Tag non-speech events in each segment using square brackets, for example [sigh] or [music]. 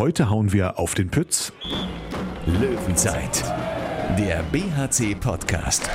heute hauen wir auf den Pütz. Löwenzeit, der BHC-Podcast.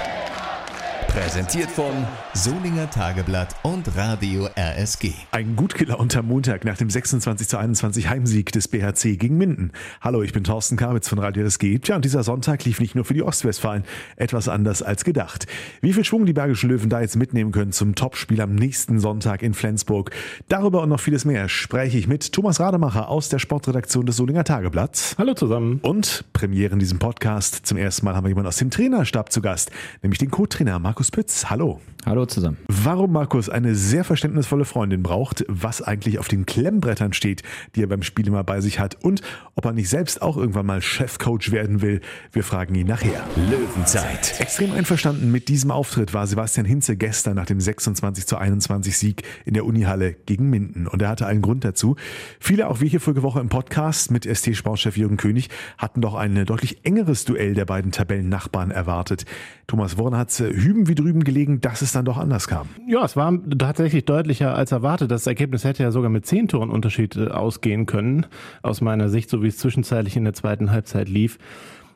Präsentiert von Solinger Tageblatt und Radio RSG. Ein gut gelaunter Montag nach dem 26 zu 21 Heimsieg des BHC gegen Minden. Hallo, ich bin Thorsten Kabitz von Radio RSG. Tja, und dieser Sonntag lief nicht nur für die Ostwestfalen etwas anders als gedacht. Wie viel Schwung die Bergischen Löwen da jetzt mitnehmen können zum Topspiel am nächsten Sonntag in Flensburg. Darüber und noch vieles mehr spreche ich mit Thomas Rademacher aus der Sportredaktion des Solinger Tageblatts. Hallo zusammen. Und Premiere in diesem Podcast. Zum ersten Mal haben wir jemanden aus dem Trainerstab zu Gast, nämlich den Co-Trainer Markus Pütz. Hallo. Hallo zusammen. Warum Markus eine sehr verständnisvolle Freundin braucht, was eigentlich auf den Klemmbrettern steht, die er beim Spiel immer bei sich hat und ob er nicht selbst auch irgendwann mal Chefcoach werden will, wir fragen ihn nachher. Löwenzeit. Extrem einverstanden mit diesem Auftritt war Sebastian Hinze gestern nach dem 26 zu 21 Sieg in der Unihalle gegen Minden und er hatte einen Grund dazu. Viele, auch wir hier vorige Woche im Podcast mit ST-Sportchef Jürgen König, hatten doch ein deutlich engeres Duell der beiden Tabellennachbarn erwartet. Thomas Woran hat hüben wie drüben gelegen, dass es dann doch anders kam. Ja, es war tatsächlich deutlicher als erwartet. Das Ergebnis hätte ja sogar mit zehn Toren Unterschied äh, ausgehen können, aus meiner Sicht, so wie es zwischenzeitlich in der zweiten Halbzeit lief.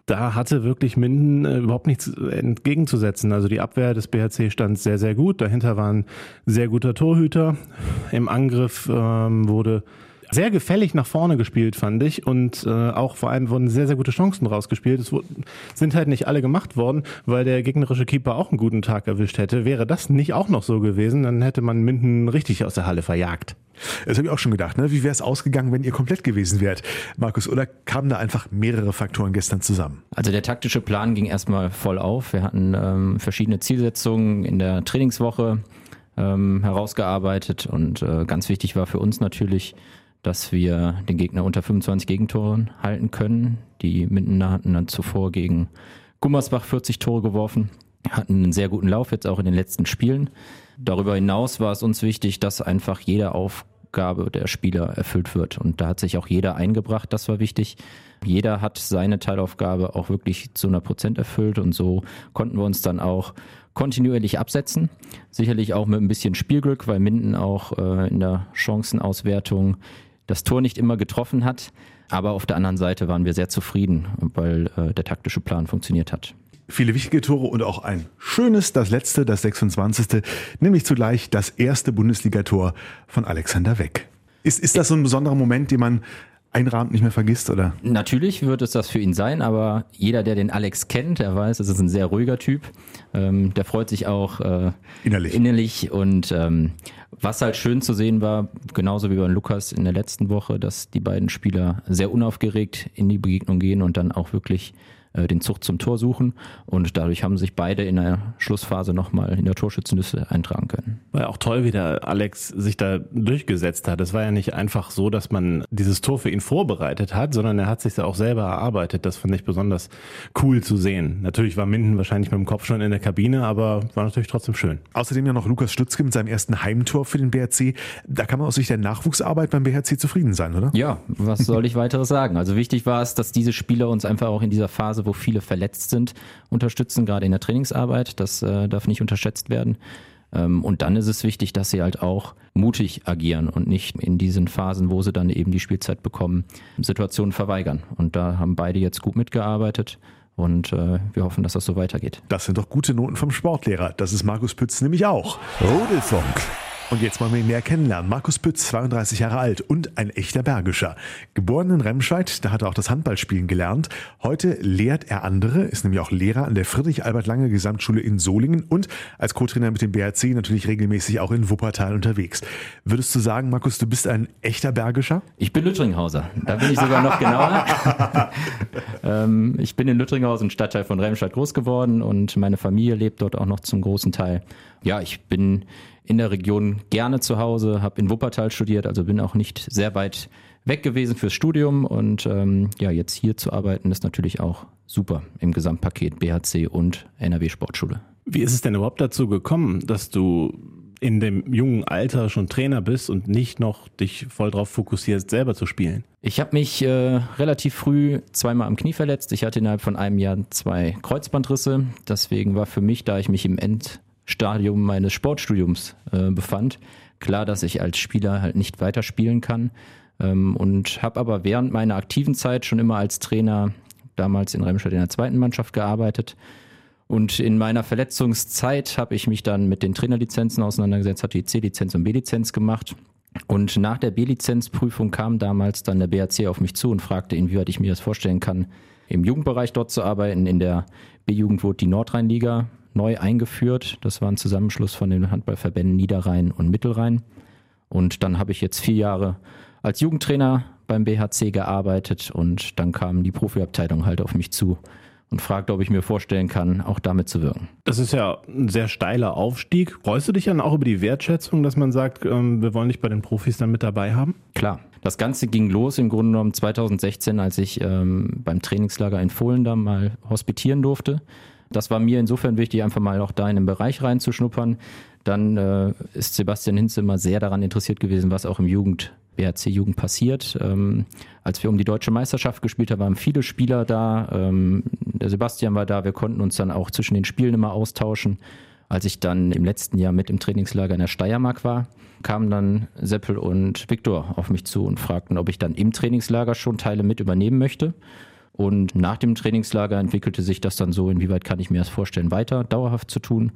Da hatte wirklich Minden äh, überhaupt nichts entgegenzusetzen. Also die Abwehr des BHC stand sehr, sehr gut. Dahinter war ein sehr guter Torhüter. Im Angriff ähm, wurde sehr gefällig nach vorne gespielt, fand ich. Und äh, auch vor allem wurden sehr, sehr gute Chancen rausgespielt. Es sind halt nicht alle gemacht worden, weil der gegnerische Keeper auch einen guten Tag erwischt hätte. Wäre das nicht auch noch so gewesen, dann hätte man Minden richtig aus der Halle verjagt. Das habe ich auch schon gedacht. Ne? Wie wäre es ausgegangen, wenn ihr komplett gewesen wärt, Markus? Oder kamen da einfach mehrere Faktoren gestern zusammen? Also der taktische Plan ging erstmal voll auf. Wir hatten ähm, verschiedene Zielsetzungen in der Trainingswoche ähm, herausgearbeitet und äh, ganz wichtig war für uns natürlich, dass wir den Gegner unter 25 Gegentoren halten können. Die Mindener hatten dann zuvor gegen Gummersbach 40 Tore geworfen, hatten einen sehr guten Lauf jetzt auch in den letzten Spielen. Darüber hinaus war es uns wichtig, dass einfach jede Aufgabe der Spieler erfüllt wird. Und da hat sich auch jeder eingebracht, das war wichtig. Jeder hat seine Teilaufgabe auch wirklich zu einer Prozent erfüllt und so konnten wir uns dann auch kontinuierlich absetzen. Sicherlich auch mit ein bisschen Spielglück, weil Minden auch äh, in der Chancenauswertung das Tor nicht immer getroffen hat. Aber auf der anderen Seite waren wir sehr zufrieden, weil äh, der taktische Plan funktioniert hat. Viele wichtige Tore und auch ein schönes, das letzte, das 26. Nämlich zugleich das erste Bundesligator von Alexander Weck. Ist, ist das so ein besonderer Moment, den man einrahmt nicht mehr vergisst, oder? Natürlich wird es das für ihn sein, aber jeder, der den Alex kennt, der weiß, es ist ein sehr ruhiger Typ. Ähm, der freut sich auch äh, innerlich. innerlich und ähm, was halt schön zu sehen war, genauso wie bei Lukas in der letzten Woche, dass die beiden Spieler sehr unaufgeregt in die Begegnung gehen und dann auch wirklich äh, den Zug zum Tor suchen und dadurch haben sich beide in der Schlussphase nochmal in der Torschützenliste eintragen können. War ja auch toll, wie der Alex sich da durchgesetzt hat. Es war ja nicht einfach so, dass man dieses Tor für ihn vorbereitet hat, sondern er hat sich da auch selber erarbeitet. Das fand ich besonders cool zu sehen. Natürlich war Minden wahrscheinlich mit dem Kopf schon in der Kabine, aber war natürlich trotzdem schön. Außerdem ja noch Lukas Stutzke mit seinem ersten Heimtor für den BRC. Da kann man aus Sicht der Nachwuchsarbeit beim BRC zufrieden sein, oder? Ja, was soll ich weiteres sagen? Also wichtig war es, dass diese Spieler uns einfach auch in dieser Phase Phase, wo viele verletzt sind, unterstützen, gerade in der Trainingsarbeit. Das äh, darf nicht unterschätzt werden. Ähm, und dann ist es wichtig, dass sie halt auch mutig agieren und nicht in diesen Phasen, wo sie dann eben die Spielzeit bekommen, Situationen verweigern. Und da haben beide jetzt gut mitgearbeitet. Und äh, wir hoffen, dass das so weitergeht. Das sind doch gute Noten vom Sportlehrer. Das ist Markus Pütz nämlich auch. Rudelfunk. Und jetzt wollen wir ihn näher kennenlernen. Markus Pütz, 32 Jahre alt und ein echter Bergischer. Geboren in Remscheid, da hat er auch das Handballspielen gelernt. Heute lehrt er andere, ist nämlich auch Lehrer an der Friedrich-Albert-Lange Gesamtschule in Solingen und als Co-Trainer mit dem BRC natürlich regelmäßig auch in Wuppertal unterwegs. Würdest du sagen, Markus, du bist ein echter Bergischer? Ich bin Lüttringhauser. Da bin ich sogar noch genauer. [laughs] ähm, ich bin in Lüttringhausen, Stadtteil von Remscheid, groß geworden und meine Familie lebt dort auch noch zum großen Teil. Ja, ich bin in der Region gerne zu Hause, habe in Wuppertal studiert, also bin auch nicht sehr weit weg gewesen fürs Studium und ähm, ja, jetzt hier zu arbeiten ist natürlich auch super im Gesamtpaket BHC und NRW Sportschule. Wie ist es denn überhaupt dazu gekommen, dass du in dem jungen Alter schon Trainer bist und nicht noch dich voll darauf fokussierst, selber zu spielen? Ich habe mich äh, relativ früh zweimal am Knie verletzt. Ich hatte innerhalb von einem Jahr zwei Kreuzbandrisse. Deswegen war für mich, da ich mich im End Stadium meines Sportstudiums äh, befand. Klar, dass ich als Spieler halt nicht weiterspielen kann. ähm, und habe aber während meiner aktiven Zeit schon immer als Trainer damals in Remscheid in der zweiten Mannschaft gearbeitet. Und in meiner Verletzungszeit habe ich mich dann mit den Trainerlizenzen auseinandergesetzt, hatte die C-Lizenz und B-Lizenz gemacht. Und nach der B-Lizenzprüfung kam damals dann der BAC auf mich zu und fragte, inwieweit ich mir das vorstellen kann, im Jugendbereich dort zu arbeiten. In der B-Jugend wurde die Nordrhein-Liga neu eingeführt. Das war ein Zusammenschluss von den Handballverbänden Niederrhein und Mittelrhein. Und dann habe ich jetzt vier Jahre als Jugendtrainer beim BHC gearbeitet und dann kam die Profiabteilung halt auf mich zu und fragte, ob ich mir vorstellen kann, auch damit zu wirken. Das ist ja ein sehr steiler Aufstieg. Freust du dich dann auch über die Wertschätzung, dass man sagt, ähm, wir wollen dich bei den Profis dann mit dabei haben? Klar. Das Ganze ging los im Grunde genommen 2016, als ich ähm, beim Trainingslager in Fohlen da mal hospitieren durfte. Das war mir insofern wichtig, einfach mal auch da in den Bereich reinzuschnuppern. Dann äh, ist Sebastian Hinz immer sehr daran interessiert gewesen, was auch im Jugend BRC-Jugend passiert. Ähm, als wir um die deutsche Meisterschaft gespielt haben, waren viele Spieler da. Ähm, der Sebastian war da. Wir konnten uns dann auch zwischen den Spielen immer austauschen. Als ich dann im letzten Jahr mit im Trainingslager in der Steiermark war, kamen dann Seppel und Viktor auf mich zu und fragten, ob ich dann im Trainingslager schon Teile mit übernehmen möchte. Und nach dem Trainingslager entwickelte sich das dann so, inwieweit kann ich mir das vorstellen, weiter dauerhaft zu tun.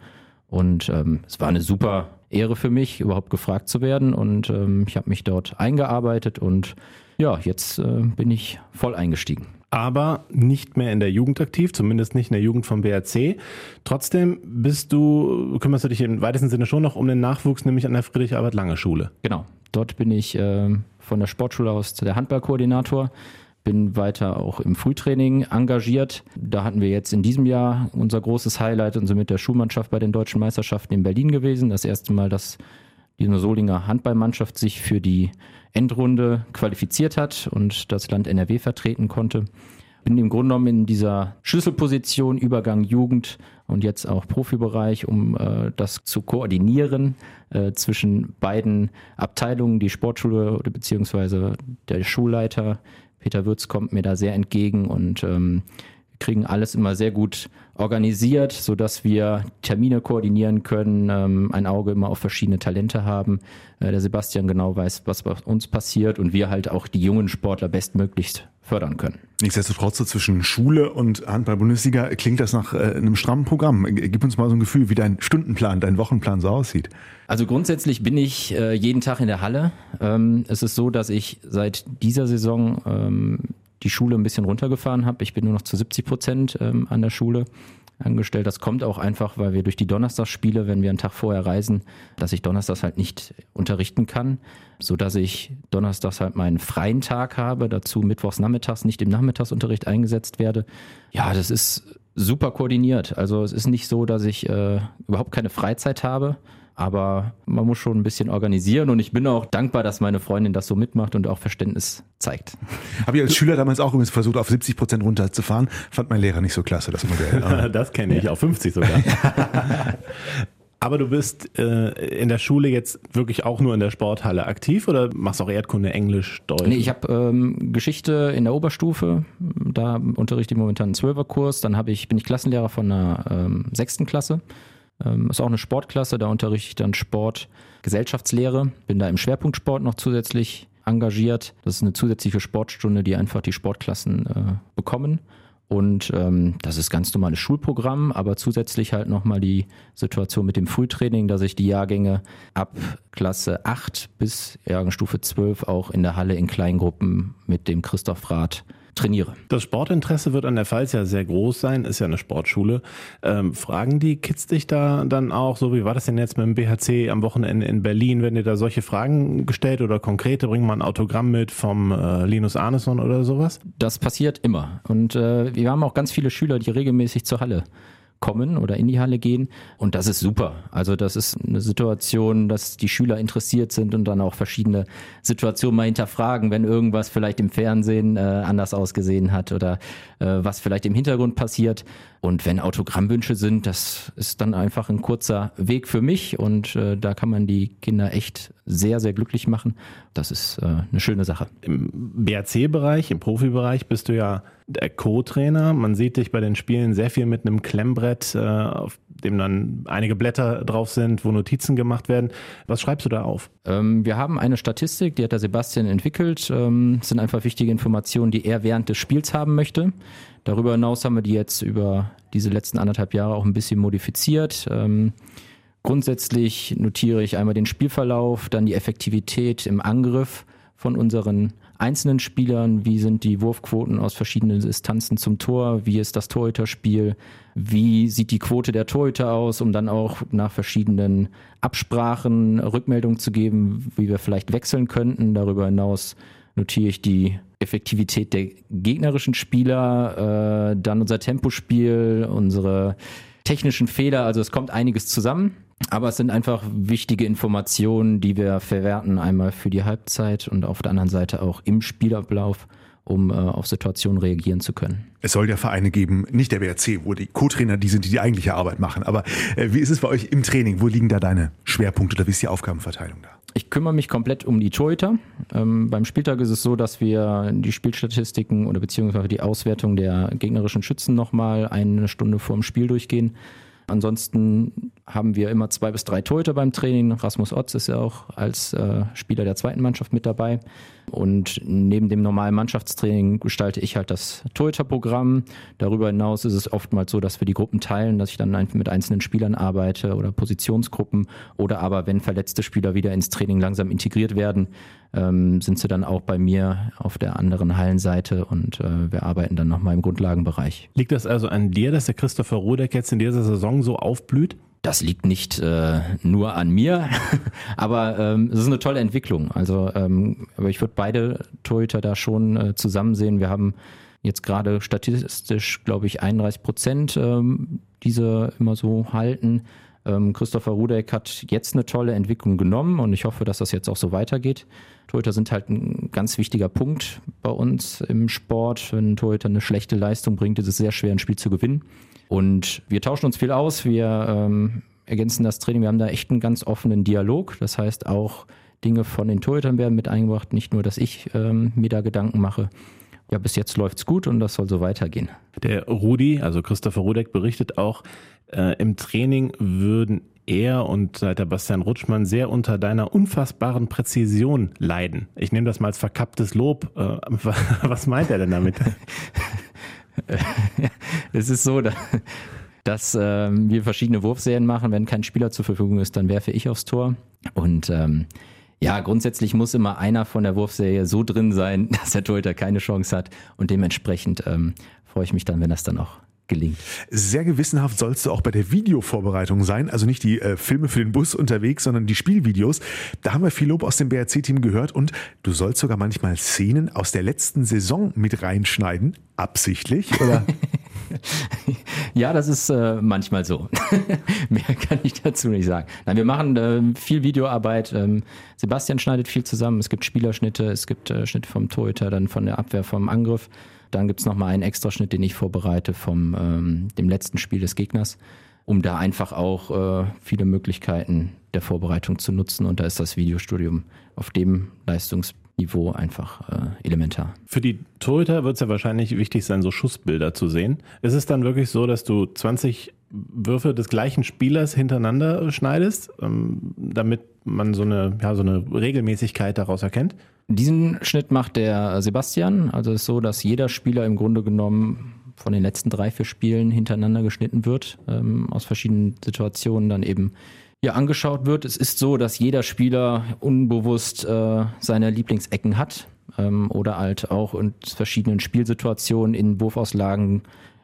Und ähm, es war eine super Ehre für mich, überhaupt gefragt zu werden. Und ähm, ich habe mich dort eingearbeitet und ja, jetzt äh, bin ich voll eingestiegen. Aber nicht mehr in der Jugend aktiv, zumindest nicht in der Jugend vom BRC. Trotzdem bist du, kümmerst du dich im weitesten Sinne schon noch um den Nachwuchs, nämlich an der Friedrich-Albert-Lange-Schule. Genau. Dort bin ich äh, von der Sportschule aus der Handballkoordinator bin weiter auch im Frühtraining engagiert. Da hatten wir jetzt in diesem Jahr unser großes Highlight und sind mit der Schulmannschaft bei den deutschen Meisterschaften in Berlin gewesen. Das erste Mal, dass die Solinger Handballmannschaft sich für die Endrunde qualifiziert hat und das Land NRW vertreten konnte. Bin im Grunde genommen in dieser Schlüsselposition Übergang Jugend und jetzt auch Profibereich, um äh, das zu koordinieren äh, zwischen beiden Abteilungen, die Sportschule beziehungsweise der Schulleiter Peter Würz kommt mir da sehr entgegen und ähm, kriegen alles immer sehr gut organisiert, so dass wir Termine koordinieren können, ähm, ein Auge immer auf verschiedene Talente haben. Äh, der Sebastian genau weiß, was bei uns passiert und wir halt auch die jungen Sportler bestmöglichst fördern können. Nichtsdestotrotz so zwischen Schule und Handball-Bundesliga klingt das nach äh, einem strammen Programm. Gib uns mal so ein Gefühl, wie dein Stundenplan, dein Wochenplan so aussieht. Also grundsätzlich bin ich äh, jeden Tag in der Halle. Ähm, es ist so, dass ich seit dieser Saison ähm, die Schule ein bisschen runtergefahren habe. Ich bin nur noch zu 70 Prozent ähm, an der Schule angestellt. Das kommt auch einfach, weil wir durch die Donnerstagsspiele, wenn wir einen Tag vorher reisen, dass ich donnerstags halt nicht unterrichten kann, so dass ich donnerstags halt meinen freien Tag habe, dazu mittwochs nachmittags nicht im Nachmittagsunterricht eingesetzt werde. Ja, das ist super koordiniert. Also es ist nicht so, dass ich äh, überhaupt keine Freizeit habe. Aber man muss schon ein bisschen organisieren und ich bin auch dankbar, dass meine Freundin das so mitmacht und auch Verständnis zeigt. [laughs] Habe ich als Schüler damals auch übrigens versucht, auf 70 Prozent runterzufahren. Fand mein Lehrer nicht so klasse, das Modell. [laughs] das kenne ich, auf 50 sogar. [laughs] Aber du bist äh, in der Schule jetzt wirklich auch nur in der Sporthalle aktiv oder machst auch Erdkunde, Englisch, Deutsch? Nee, ich habe ähm, Geschichte in der Oberstufe. Da unterrichte ich momentan einen Zwölferkurs. Dann hab ich, bin ich Klassenlehrer von einer ähm, sechsten Klasse. Ähm, ist auch eine Sportklasse, da unterrichte ich dann Sport, Gesellschaftslehre, bin da im Schwerpunktsport noch zusätzlich engagiert. Das ist eine zusätzliche Sportstunde, die einfach die Sportklassen äh, bekommen. Und ähm, das ist ganz normales Schulprogramm, aber zusätzlich halt nochmal die Situation mit dem Frühtraining, dass ich die Jahrgänge ab Klasse 8 bis Jahrgangsstufe 12 auch in der Halle in Kleingruppen mit dem Christoph Rath trainiere. Das Sportinteresse wird an der Pfalz ja sehr groß sein, ist ja eine Sportschule. Ähm, fragen die Kids dich da dann auch, so wie war das denn jetzt mit dem BHC am Wochenende in Berlin, wenn dir da solche Fragen gestellt oder konkrete, bringen mal ein Autogramm mit vom äh, Linus Arneson oder sowas? Das passiert immer. Und äh, wir haben auch ganz viele Schüler, die regelmäßig zur Halle kommen oder in die Halle gehen. Und das ist super. Also das ist eine Situation, dass die Schüler interessiert sind und dann auch verschiedene Situationen mal hinterfragen, wenn irgendwas vielleicht im Fernsehen äh, anders ausgesehen hat oder äh, was vielleicht im Hintergrund passiert. Und wenn Autogrammwünsche sind, das ist dann einfach ein kurzer Weg für mich und äh, da kann man die Kinder echt sehr, sehr glücklich machen. Das ist äh, eine schöne Sache. Im BRC-Bereich, im Profibereich bist du ja der Co-Trainer. Man sieht dich bei den Spielen sehr viel mit einem Klemmbrett, äh, auf dem dann einige Blätter drauf sind, wo Notizen gemacht werden. Was schreibst du da auf? Ähm, wir haben eine Statistik, die hat der Sebastian entwickelt. Ähm, das sind einfach wichtige Informationen, die er während des Spiels haben möchte. Darüber hinaus haben wir die jetzt über diese letzten anderthalb Jahre auch ein bisschen modifiziert. Ähm, grundsätzlich notiere ich einmal den Spielverlauf, dann die Effektivität im Angriff von unseren einzelnen Spielern, wie sind die Wurfquoten aus verschiedenen Distanzen zum Tor, wie ist das Torhüterspiel, wie sieht die Quote der Torhüter aus, um dann auch nach verschiedenen Absprachen Rückmeldung zu geben, wie wir vielleicht wechseln könnten. Darüber hinaus notiere ich die Effektivität der gegnerischen Spieler, äh, dann unser Tempospiel, unsere technischen Fehler, also es kommt einiges zusammen. Aber es sind einfach wichtige Informationen, die wir verwerten, einmal für die Halbzeit und auf der anderen Seite auch im Spielablauf, um äh, auf Situationen reagieren zu können. Es soll ja Vereine geben, nicht der BRC, wo die Co-Trainer die sind, die die eigentliche Arbeit machen. Aber äh, wie ist es bei euch im Training? Wo liegen da deine Schwerpunkte oder wie ist die Aufgabenverteilung da? Ich kümmere mich komplett um die Torhüter. Ähm, beim Spieltag ist es so, dass wir die Spielstatistiken oder beziehungsweise die Auswertung der gegnerischen Schützen nochmal eine Stunde vor dem Spiel durchgehen. Ansonsten haben wir immer zwei bis drei Torhüter beim Training. Rasmus Otz ist ja auch als äh, Spieler der zweiten Mannschaft mit dabei. Und neben dem normalen Mannschaftstraining gestalte ich halt das Torhüterprogramm. Darüber hinaus ist es oftmals so, dass wir die Gruppen teilen, dass ich dann mit einzelnen Spielern arbeite oder Positionsgruppen. Oder aber, wenn verletzte Spieler wieder ins Training langsam integriert werden, ähm, sind sie dann auch bei mir auf der anderen Hallenseite und äh, wir arbeiten dann nochmal im Grundlagenbereich. Liegt das also an dir, dass der Christopher Rudeck jetzt in dieser Saison so aufblüht? Das liegt nicht äh, nur an mir, [laughs] aber ähm, es ist eine tolle Entwicklung. Also, ähm, aber ich würde beide Torhüter da schon äh, zusammen sehen. Wir haben jetzt gerade statistisch, glaube ich, 31 Prozent ähm, diese immer so halten. Ähm, Christopher Rudek hat jetzt eine tolle Entwicklung genommen und ich hoffe, dass das jetzt auch so weitergeht. Torhüter sind halt ein ganz wichtiger Punkt bei uns im Sport. Wenn ein Torhüter eine schlechte Leistung bringt, ist es sehr schwer, ein Spiel zu gewinnen. Und wir tauschen uns viel aus, wir ähm, ergänzen das Training, wir haben da echt einen ganz offenen Dialog. Das heißt, auch Dinge von den Torhütern werden mit eingebracht, nicht nur, dass ich ähm, mir da Gedanken mache. Ja, bis jetzt läuft's gut und das soll so weitergehen. Der Rudi, also Christopher Rudek, berichtet auch, äh, im Training würden er und der Bastian Rutschmann sehr unter deiner unfassbaren Präzision leiden. Ich nehme das mal als verkapptes Lob. Äh, [laughs] was meint er denn damit? [laughs] es ist so, dass ähm, wir verschiedene Wurfserien machen. Wenn kein Spieler zur Verfügung ist, dann werfe ich aufs Tor. Und ähm, ja, grundsätzlich muss immer einer von der Wurfserie so drin sein, [laughs] dass der Torhüter keine Chance hat. Und dementsprechend ähm, freue ich mich dann, wenn das dann auch gelingt. Sehr gewissenhaft sollst du auch bei der Videovorbereitung sein, also nicht die äh, Filme für den Bus unterwegs, sondern die Spielvideos. Da haben wir viel Lob aus dem BRC-Team gehört und du sollst sogar manchmal Szenen aus der letzten Saison mit reinschneiden. Absichtlich, oder? [laughs] ja, das ist äh, manchmal so. [laughs] Mehr kann ich dazu nicht sagen. Nein, wir machen äh, viel Videoarbeit. Ähm, Sebastian schneidet viel zusammen. Es gibt Spielerschnitte, es gibt äh, Schnitte vom Torhüter, dann von der Abwehr, vom Angriff. Dann gibt es nochmal einen Extraschnitt, den ich vorbereite vom ähm, dem letzten Spiel des Gegners, um da einfach auch äh, viele Möglichkeiten der Vorbereitung zu nutzen. Und da ist das Videostudium auf dem Leistungsniveau einfach äh, elementar. Für die Torhüter wird es ja wahrscheinlich wichtig sein, so Schussbilder zu sehen. Ist es dann wirklich so, dass du 20 Würfe des gleichen Spielers hintereinander schneidest, ähm, damit man so eine, ja, so eine Regelmäßigkeit daraus erkennt? Diesen Schnitt macht der Sebastian. Also es ist so, dass jeder Spieler im Grunde genommen von den letzten drei, vier Spielen hintereinander geschnitten wird, ähm, aus verschiedenen Situationen dann eben ja angeschaut wird. Es ist so, dass jeder Spieler unbewusst äh, seine Lieblingsecken hat ähm, oder halt auch in verschiedenen Spielsituationen in Wurfauslagen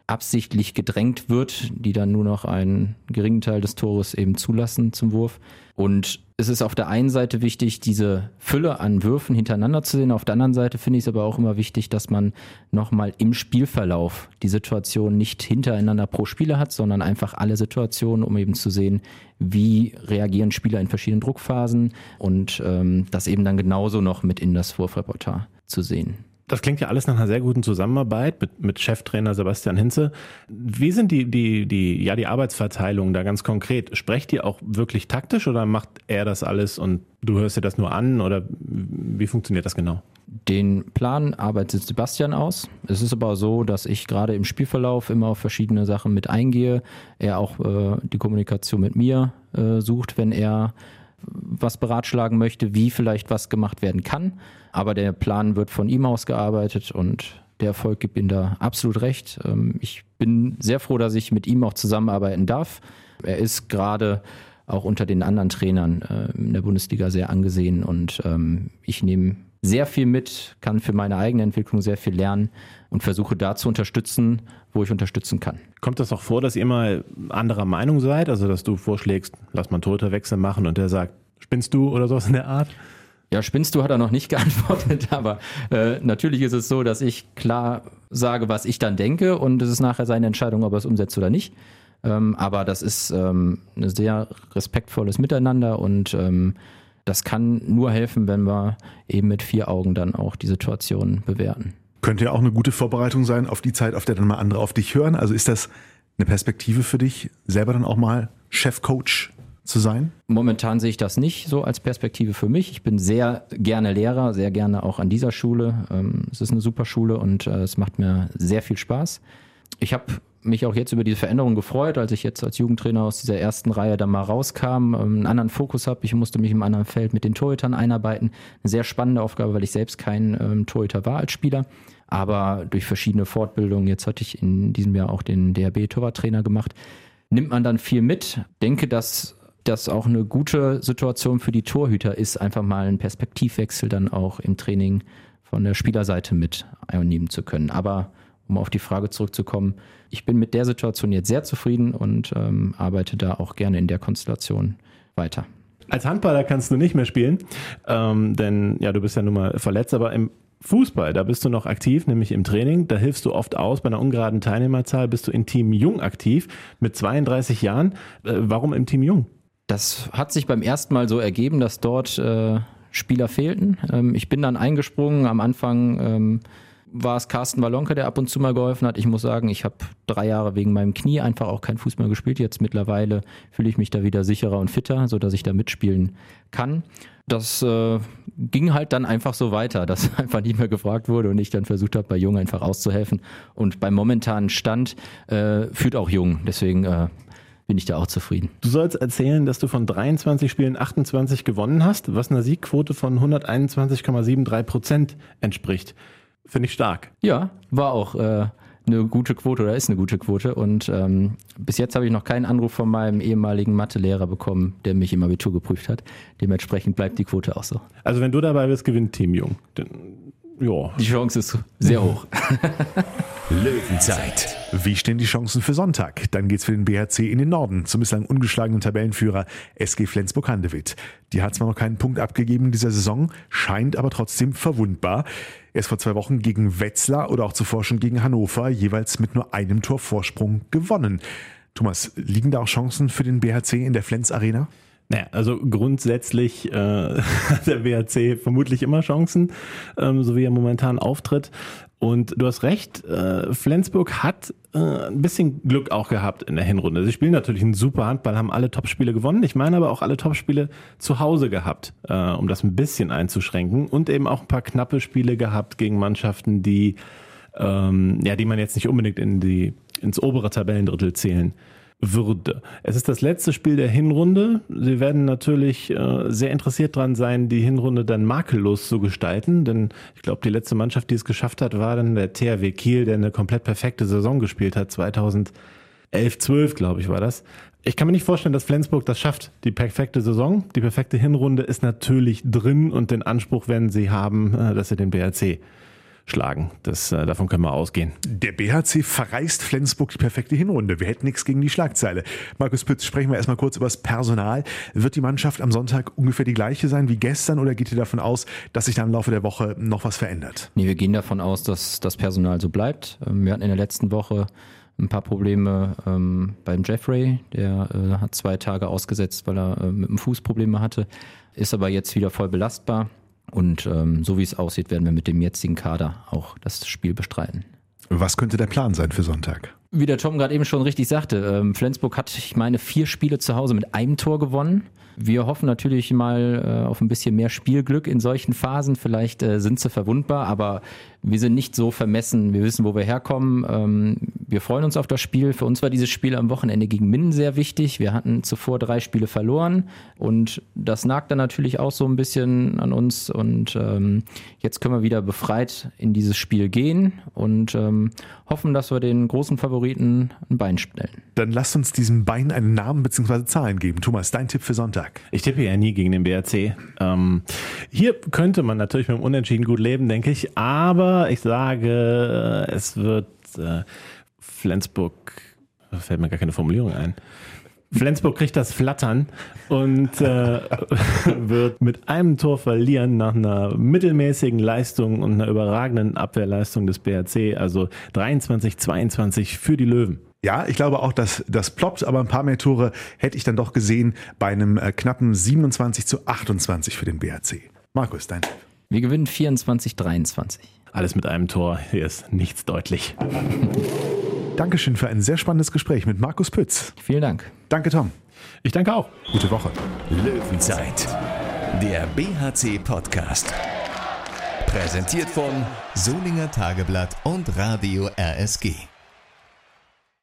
absichtlich gedrängt wird, die dann nur noch einen geringen Teil des Tores eben zulassen zum Wurf. Und es ist auf der einen Seite wichtig, diese Fülle an Würfen hintereinander zu sehen. Auf der anderen Seite finde ich es aber auch immer wichtig, dass man nochmal im Spielverlauf die Situation nicht hintereinander pro Spieler hat, sondern einfach alle Situationen, um eben zu sehen, wie reagieren Spieler in verschiedenen Druckphasen und ähm, das eben dann genauso noch mit in das Wurfreportar zu sehen. Das klingt ja alles nach einer sehr guten Zusammenarbeit mit, mit Cheftrainer Sebastian Hinze. Wie sind die, die, die, ja, die Arbeitsverteilungen da ganz konkret? Sprecht ihr auch wirklich taktisch oder macht er das alles und du hörst dir das nur an oder wie funktioniert das genau? Den Plan arbeitet Sebastian aus. Es ist aber so, dass ich gerade im Spielverlauf immer auf verschiedene Sachen mit eingehe. Er auch äh, die Kommunikation mit mir äh, sucht, wenn er was beratschlagen möchte, wie vielleicht was gemacht werden kann. Aber der Plan wird von ihm ausgearbeitet und der Erfolg gibt ihm da absolut recht. Ähm, ich bin sehr froh, dass ich mit ihm auch zusammenarbeiten darf. Er ist gerade auch unter den anderen Trainern äh, in der Bundesliga sehr angesehen und ähm, ich nehme sehr viel mit, kann für meine eigene Entwicklung sehr viel lernen und versuche da zu unterstützen, wo ich unterstützen kann. Kommt das auch vor, dass ihr mal anderer Meinung seid? Also, dass du vorschlägst, lass mal einen Torhüterwechsel machen und der sagt, spinnst du oder sowas in der Art? Ja, spinnst du, hat er noch nicht [laughs] geantwortet, aber äh, natürlich ist es so, dass ich klar sage, was ich dann denke und es ist nachher seine Entscheidung, ob er es umsetzt oder nicht. Ähm, aber das ist ähm, ein sehr respektvolles Miteinander und ähm, das kann nur helfen, wenn wir eben mit vier Augen dann auch die Situation bewerten. Könnte ja auch eine gute Vorbereitung sein auf die Zeit, auf der dann mal andere auf dich hören. Also ist das eine Perspektive für dich, selber dann auch mal Chefcoach zu sein? Momentan sehe ich das nicht so als Perspektive für mich. Ich bin sehr gerne Lehrer, sehr gerne auch an dieser Schule. Ähm, es ist eine super Schule und äh, es macht mir sehr viel Spaß. Ich habe mich auch jetzt über diese Veränderung gefreut, als ich jetzt als Jugendtrainer aus dieser ersten Reihe da mal rauskam, ähm, einen anderen Fokus habe. Ich musste mich im anderen Feld mit den Torhütern einarbeiten. Eine sehr spannende Aufgabe, weil ich selbst kein ähm, Torhüter war als Spieler. Aber durch verschiedene Fortbildungen, jetzt hatte ich in diesem Jahr auch den DRB-Torwarttrainer gemacht, nimmt man dann viel mit. Denke, dass das auch eine gute Situation für die Torhüter ist, einfach mal einen Perspektivwechsel dann auch im Training von der Spielerseite mit einnehmen zu können. Aber um auf die Frage zurückzukommen, ich bin mit der Situation jetzt sehr zufrieden und ähm, arbeite da auch gerne in der Konstellation weiter. Als Handballer kannst du nicht mehr spielen, ähm, denn ja, du bist ja nun mal verletzt, aber im Fußball, da bist du noch aktiv, nämlich im Training. Da hilfst du oft aus. Bei einer ungeraden Teilnehmerzahl bist du in Team Jung aktiv mit 32 Jahren. Äh, warum im Team Jung? Das hat sich beim ersten Mal so ergeben, dass dort äh, Spieler fehlten. Ähm, ich bin dann eingesprungen. Am Anfang ähm, war es Carsten Wallonke, der ab und zu mal geholfen hat. Ich muss sagen, ich habe drei Jahre wegen meinem Knie einfach auch kein Fußball gespielt. Jetzt mittlerweile fühle ich mich da wieder sicherer und fitter, sodass ich da mitspielen kann. Das äh, ging halt dann einfach so weiter, [laughs] dass einfach nicht mehr gefragt wurde und ich dann versucht habe, bei Jung einfach auszuhelfen. Und beim momentanen Stand äh, führt auch Jung. Deswegen äh, bin ich da auch zufrieden. Du sollst erzählen, dass du von 23 Spielen 28 gewonnen hast, was einer Siegquote von 121,73 Prozent entspricht. Finde ich stark. Ja, war auch äh, eine gute Quote oder ist eine gute Quote. Und ähm, bis jetzt habe ich noch keinen Anruf von meinem ehemaligen Mathelehrer bekommen, der mich im Abitur geprüft hat. Dementsprechend bleibt die Quote auch so. Also wenn du dabei bist, gewinnt Team Jung. Dann, ja. Die Chance ist sehr hoch. [laughs] [laughs] Löwenzeit. Wie stehen die Chancen für Sonntag? Dann geht's für den BHC in den Norden zum bislang ungeschlagenen Tabellenführer SG Flensburg-Handewitt. Die hat zwar noch keinen Punkt abgegeben in dieser Saison, scheint aber trotzdem verwundbar. Erst vor zwei Wochen gegen Wetzlar oder auch zuvor schon gegen Hannover jeweils mit nur einem Tor Vorsprung gewonnen. Thomas, liegen da auch Chancen für den BHC in der Flens Arena? Naja, also grundsätzlich äh, [laughs] hat der BHC vermutlich immer Chancen, ähm, so wie er momentan auftritt. Und du hast recht, äh, Flensburg hat äh, ein bisschen Glück auch gehabt in der Hinrunde. Sie spielen natürlich einen super Handball, haben alle Topspiele gewonnen. Ich meine aber auch alle Topspiele zu Hause gehabt, äh, um das ein bisschen einzuschränken. Und eben auch ein paar knappe Spiele gehabt gegen Mannschaften, die, ähm, ja, die man jetzt nicht unbedingt in die, ins obere Tabellendrittel zählen würde. Es ist das letzte Spiel der Hinrunde. Sie werden natürlich äh, sehr interessiert dran sein, die Hinrunde dann makellos zu gestalten, denn ich glaube, die letzte Mannschaft, die es geschafft hat, war dann der THW Kiel, der eine komplett perfekte Saison gespielt hat. 2011, 12, glaube ich, war das. Ich kann mir nicht vorstellen, dass Flensburg das schafft. Die perfekte Saison, die perfekte Hinrunde ist natürlich drin und den Anspruch werden sie haben, äh, dass sie den BRC schlagen. Das, äh, davon können wir ausgehen. Der BHC verreist Flensburg die perfekte Hinrunde. Wir hätten nichts gegen die Schlagzeile. Markus Pütz, sprechen wir erstmal kurz über das Personal. Wird die Mannschaft am Sonntag ungefähr die gleiche sein wie gestern oder geht ihr davon aus, dass sich da im Laufe der Woche noch was verändert? Nee, wir gehen davon aus, dass das Personal so bleibt. Ähm, wir hatten in der letzten Woche ein paar Probleme ähm, beim Jeffrey. Der äh, hat zwei Tage ausgesetzt, weil er äh, mit dem Fuß Probleme hatte, ist aber jetzt wieder voll belastbar. Und ähm, so wie es aussieht, werden wir mit dem jetzigen Kader auch das Spiel bestreiten. Was könnte der Plan sein für Sonntag? Wie der Tom gerade eben schon richtig sagte, ähm, Flensburg hat, ich meine, vier Spiele zu Hause mit einem Tor gewonnen. wir hoffen natürlich mal äh, auf ein bisschen mehr Spielglück in solchen Phasen. Vielleicht äh, sind sie verwundbar, aber wir sind nicht so vermessen. Wir wissen, wo wir herkommen. Ähm, wir freuen uns auf das Spiel. Für uns war dieses Spiel am Wochenende gegen Minden sehr wichtig. Wir hatten zuvor drei Spiele verloren und das nagt dann natürlich auch so ein bisschen an uns. Und ähm, jetzt können wir wieder befreit in dieses Spiel gehen und ähm, hoffen, dass wir den großen Favoriten ein Bein stellen. Dann lasst uns diesem Bein einen Namen bzw. Zahlen geben. Thomas, dein Tipp für Sonntag. Ich tippe ja nie gegen den BRC. Ähm, hier könnte man natürlich mit dem Unentschieden gut leben, denke ich. Aber ich sage, es wird äh, Flensburg, da fällt mir gar keine Formulierung ein. Flensburg kriegt das Flattern und äh, [laughs] wird mit einem Tor verlieren nach einer mittelmäßigen Leistung und einer überragenden Abwehrleistung des BRC. Also 23, 22 für die Löwen. Ja, ich glaube auch, dass das ploppt, aber ein paar mehr Tore hätte ich dann doch gesehen bei einem äh, knappen 27 zu 28 für den BRC. Markus, dein Tipp. Wir gewinnen 24, 23. Alles mit einem Tor. Hier ist nichts deutlich. [laughs] Dankeschön für ein sehr spannendes Gespräch mit Markus Pütz. Vielen Dank. Danke, Tom. Ich danke auch. Gute Woche. Löwenzeit, der BHC-Podcast. Präsentiert von Solinger Tageblatt und Radio RSG.